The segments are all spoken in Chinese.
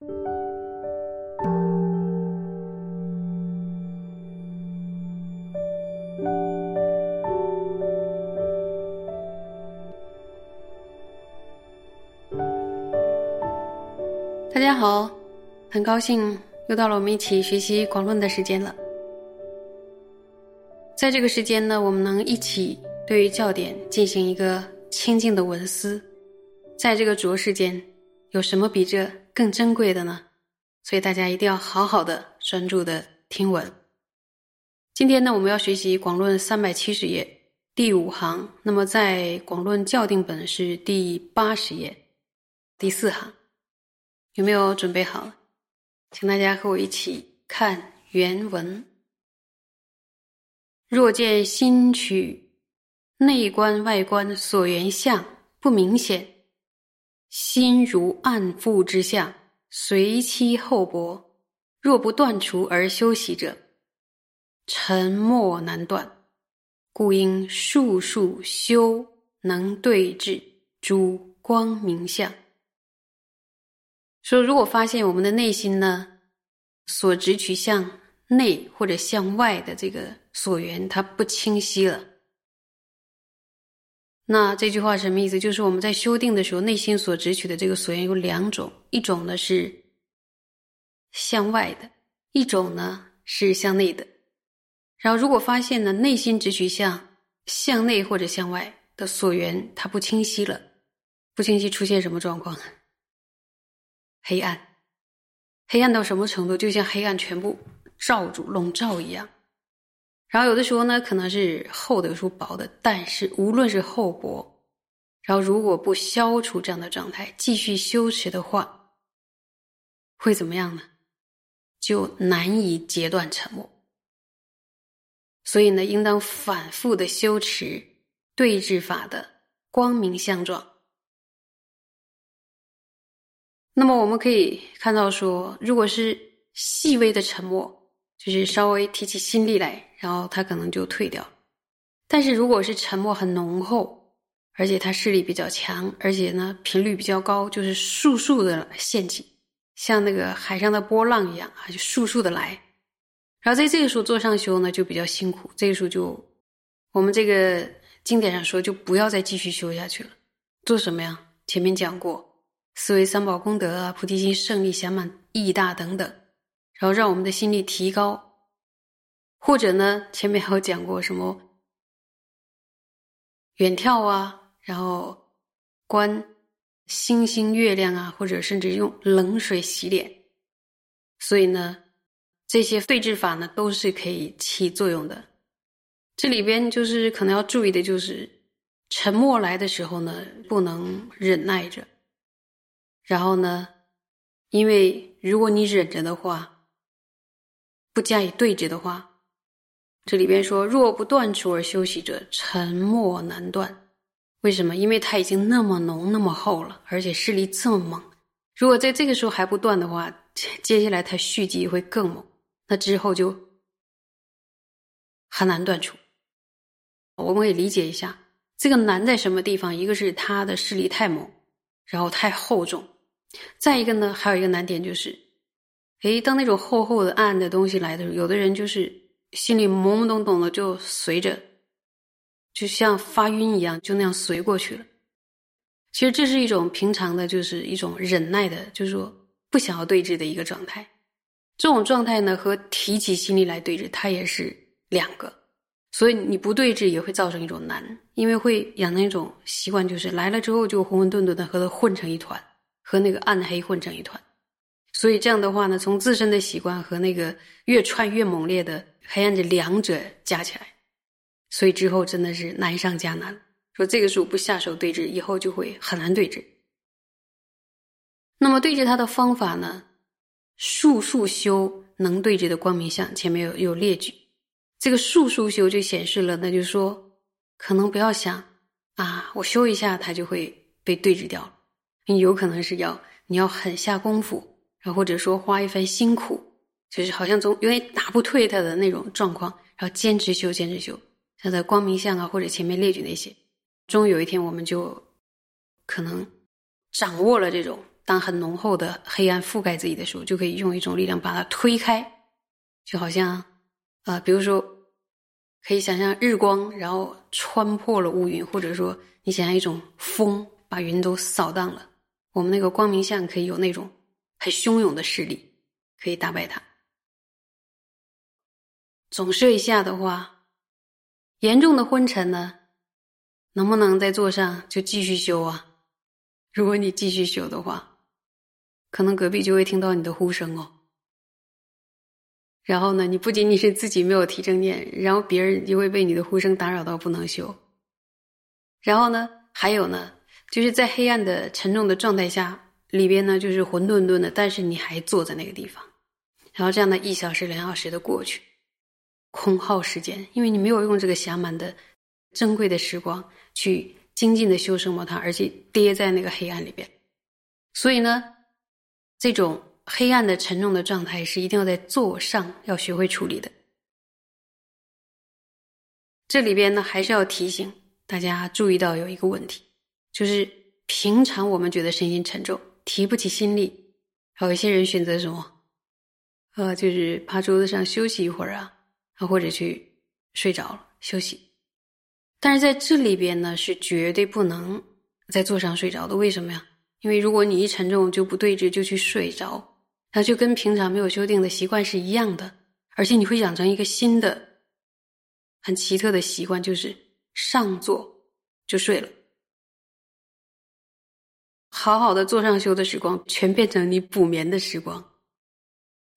大家好，很高兴又到了我们一起学习广论的时间了。在这个时间呢，我们能一起对于教典进行一个清净的文思。在这个浊世间，有什么比这更珍贵的呢？所以大家一定要好好的专注的听闻。今天呢，我们要学习广论三百七十页第五行，那么在广论校订本是第八十页第四行。有没有准备好？请大家和我一起看原文。若见心取内观外观所缘相不明显，心如暗覆之相，随期厚薄，若不断除而休息者，沉默难断，故应数数修，能对治诸光明相。说，如果发现我们的内心呢，所执取向内或者向外的这个所缘，它不清晰了，那这句话什么意思？就是我们在修定的时候，内心所执取的这个所缘有两种，一种呢是向外的，一种呢是向内的。然后，如果发现呢，内心直取向向内或者向外的所缘，它不清晰了，不清晰出现什么状况？黑暗，黑暗到什么程度？就像黑暗全部罩住、笼罩一样。然后有的时候呢，可能是厚的，有时候薄的。但是无论是厚薄，然后如果不消除这样的状态，继续修持的话，会怎么样呢？就难以截断沉默。所以呢，应当反复的修持对治法的光明相状。那么我们可以看到，说如果是细微的沉默，就是稍微提起心力来，然后他可能就退掉；但是如果是沉默很浓厚，而且他势力比较强，而且呢频率比较高，就是速速的陷阱，像那个海上的波浪一样啊，就速速的来。然后在这个时候做上修呢，就比较辛苦。这个时候就我们这个经典上说，就不要再继续修下去了。做什么呀？前面讲过。思维三宝功德啊，菩提心胜利祥满义大等等，然后让我们的心力提高，或者呢，前面还有讲过什么远眺啊，然后观星星月亮啊，或者甚至用冷水洗脸，所以呢，这些对治法呢都是可以起作用的。这里边就是可能要注意的，就是沉默来的时候呢，不能忍耐着。然后呢？因为如果你忍着的话，不加以对峙的话，这里边说若不断除而休息者，沉默难断。为什么？因为它已经那么浓、那么厚了，而且势力这么猛。如果在这个时候还不断的话，接下来它续集会更猛，那之后就很难断除。我们可以理解一下，这个难在什么地方？一个是它的势力太猛，然后太厚重。再一个呢，还有一个难点就是，诶，当那种厚厚的暗的东西来的时候，有的人就是心里懵懵懂懂的，就随着，就像发晕一样，就那样随过去了。其实这是一种平常的，就是一种忍耐的，就是说不想要对峙的一个状态。这种状态呢，和提起心力来对峙，它也是两个。所以你不对峙也会造成一种难，因为会养成一种习惯，就是来了之后就混混沌沌的和它混成一团。和那个暗黑混成一团，所以这样的话呢，从自身的习惯和那个越串越猛烈的黑暗这两者加起来，所以之后真的是难上加难。说这个时候不下手对峙，以后就会很难对峙。那么对峙他的方法呢？数数修能对峙的光明相，前面有有列举。这个数数修就显示了，那就说，可能不要想啊，我修一下，它就会被对峙掉了。你有可能是要你要狠下功夫，然后或者说花一番辛苦，就是好像总有点打不退他的那种状况，然后坚持修，坚持修，像在光明相啊，或者前面列举那些，终于有一天我们就可能掌握了这种当很浓厚的黑暗覆盖自己的时候，就可以用一种力量把它推开，就好像啊，比如说可以想象日光，然后穿破了乌云，或者说你想象一种风把云都扫荡了，我们那个光明像可以有那种很汹涌的势力，可以打败它。总睡一下的话，严重的昏沉呢，能不能在座上就继续修啊？如果你继续修的话，可能隔壁就会听到你的呼声哦。然后呢，你不仅仅是自己没有提正念，然后别人就会被你的呼声打扰到不能修。然后呢，还有呢，就是在黑暗的沉重的状态下，里边呢就是混沌沌的，但是你还坐在那个地方，然后这样的一小时、两小时的过去。空耗时间，因为你没有用这个暇满的珍贵的时光去精进的修生摩他，而且跌在那个黑暗里边，所以呢，这种黑暗的沉重的状态是一定要在座上要学会处理的。这里边呢，还是要提醒大家注意到有一个问题，就是平常我们觉得身心沉重，提不起心力，还有一些人选择什么，呃，就是趴桌子上休息一会儿啊或者去睡着了休息，但是在这里边呢，是绝对不能在座上睡着的。为什么呀？因为如果你一沉重就不对峙就去睡着，那就跟平常没有修订的习惯是一样的，而且你会养成一个新的、很奇特的习惯，就是上座就睡了。好好的坐上修的时光，全变成你补眠的时光。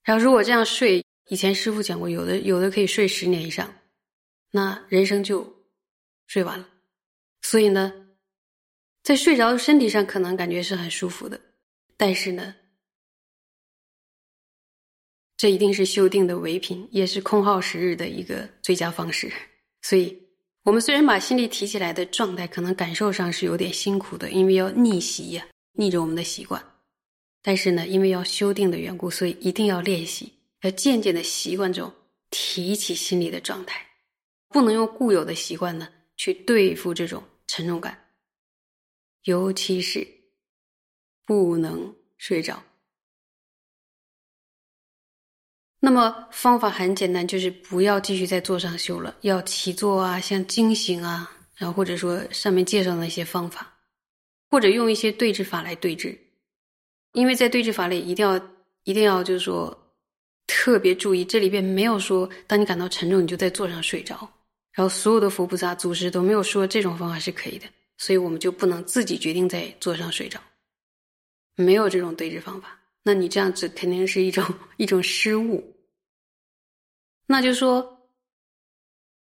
然后如果这样睡。以前师傅讲过，有的有的可以睡十年以上，那人生就睡完了。所以呢，在睡着身体上可能感觉是很舒服的，但是呢，这一定是修订的唯品，也是空耗时日的一个最佳方式。所以，我们虽然把心力提起来的状态，可能感受上是有点辛苦的，因为要逆袭呀，逆着我们的习惯。但是呢，因为要修订的缘故，所以一定要练习。要渐渐的习惯这种提起心里的状态，不能用固有的习惯呢去对付这种沉重感，尤其是不能睡着。那么方法很简单，就是不要继续在座上修了，要起坐啊，像惊醒啊，然后或者说上面介绍的那些方法，或者用一些对治法来对治，因为在对治法里一定要一定要就是说。特别注意，这里边没有说，当你感到沉重，你就在座上睡着。然后所有的佛菩萨祖师都没有说这种方法是可以的，所以我们就不能自己决定在座上睡着，没有这种对治方法。那你这样子肯定是一种 一种失误。那就说，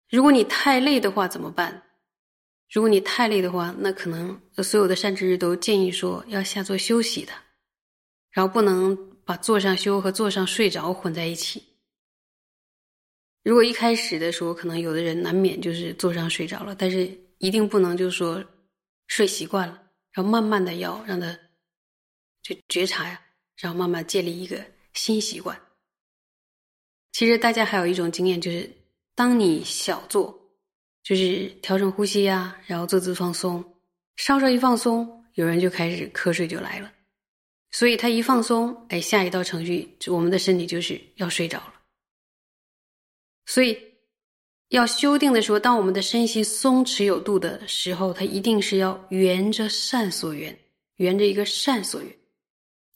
如果你太累的话怎么办？如果你太累的话，那可能所有的善知识都建议说要下座休息的，然后不能。把坐上修和坐上睡着混在一起。如果一开始的时候，可能有的人难免就是坐上睡着了，但是一定不能就是说睡习惯了，然后慢慢的要让他就觉察呀，然后慢慢建立一个新习惯。其实大家还有一种经验，就是当你小坐，就是调整呼吸呀，然后坐姿放松，稍稍一放松，有人就开始瞌睡就来了。所以他一放松，哎，下一道程序，我们的身体就是要睡着了。所以要修订的时候，当我们的身心松弛有度的时候，它一定是要圆着善所缘，圆着一个善所缘，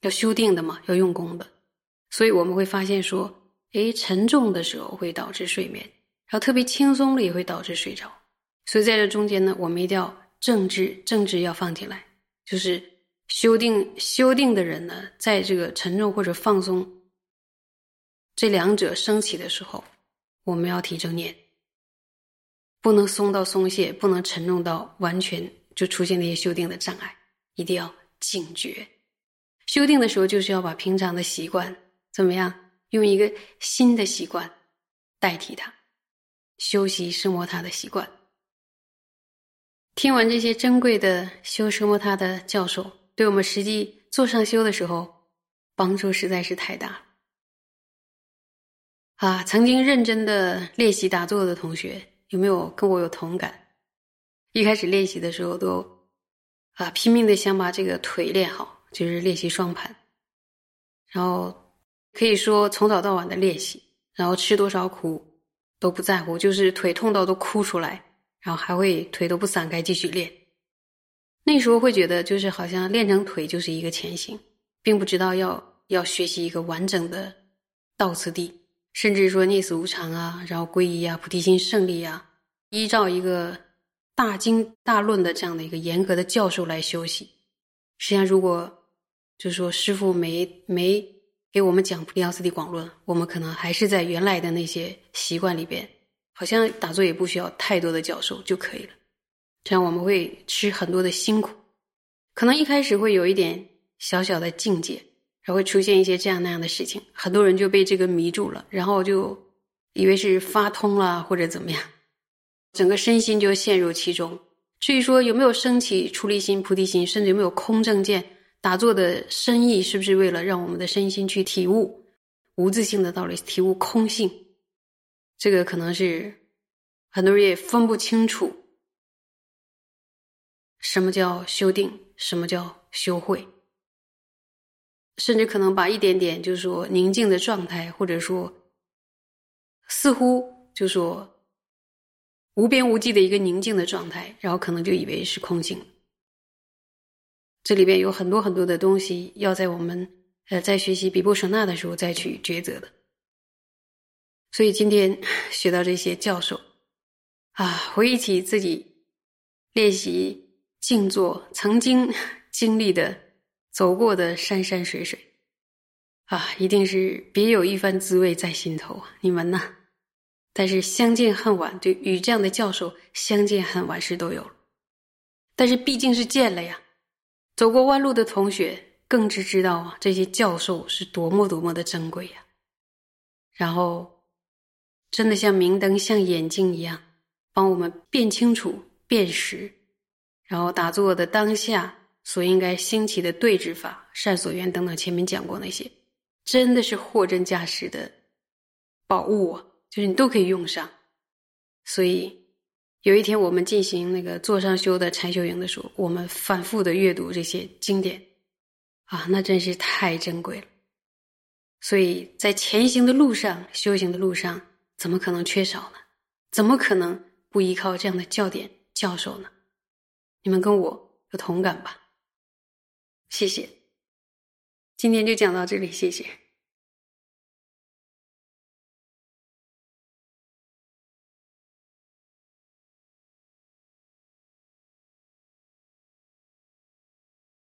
要修订的嘛，要用功的。所以我们会发现说，哎，沉重的时候会导致睡眠，然后特别轻松了也会导致睡着。所以在这中间呢，我们一定要正知，正知要放进来，就是。修定修定的人呢，在这个沉重或者放松这两者升起的时候，我们要提正念，不能松到松懈，不能沉重到完全就出现那些修定的障碍，一定要警觉。修定的时候，就是要把平常的习惯怎么样，用一个新的习惯代替它，修习生摩他的习惯。听完这些珍贵的修生摩他的教授。对我们实际做上修的时候，帮助实在是太大了。啊，曾经认真的练习打坐的同学，有没有跟我有同感？一开始练习的时候，都啊拼命的想把这个腿练好，就是练习双盘，然后可以说从早到晚的练习，然后吃多少苦都不在乎，就是腿痛到都哭出来，然后还会腿都不散开继续练。那时候会觉得，就是好像练成腿就是一个前行，并不知道要要学习一个完整的道次第，甚至说逆死无常啊，然后皈依啊，菩提心胜利啊，依照一个大经大论的这样的一个严格的教授来修习。实际上，如果就是说师傅没没给我们讲《菩提奥次第广论》，我们可能还是在原来的那些习惯里边，好像打坐也不需要太多的教授就可以了。这样我们会吃很多的辛苦，可能一开始会有一点小小的境界，还会出现一些这样那样的事情，很多人就被这个迷住了，然后就以为是发通了或者怎么样，整个身心就陷入其中。至于说有没有升起出离心、菩提心，甚至有没有空正见，打坐的深意是不是为了让我们的身心去体悟无自性的道理，体悟空性？这个可能是很多人也分不清楚，什么叫修定，什么叫修慧，甚至可能把一点点就是说宁静的状态，或者说似乎就说。无边无际的一个宁静的状态，然后可能就以为是空性。这里边有很多很多的东西，要在我们呃在学习比波舍那的时候再去抉择的。所以今天学到这些教授啊，回忆起自己练习静坐曾经 经历的、走过的山山水水啊，一定是别有一番滋味在心头啊！你们呢？但是相见恨晚，对与这样的教授相见恨晚是都有了。但是毕竟是见了呀，走过弯路的同学更知知道啊，这些教授是多么多么的珍贵呀。然后，真的像明灯、像眼睛一样，帮我们辨清楚、辨识，然后打坐的当下所应该兴起的对治法、善所缘等等，前面讲过那些，真的是货真价实的宝物啊。就是你都可以用上，所以有一天我们进行那个坐上修的禅修营的时候，我们反复的阅读这些经典，啊，那真是太珍贵了。所以在前行的路上、修行的路上，怎么可能缺少呢？怎么可能不依靠这样的教典教授呢？你们跟我有同感吧？谢谢，今天就讲到这里，谢谢。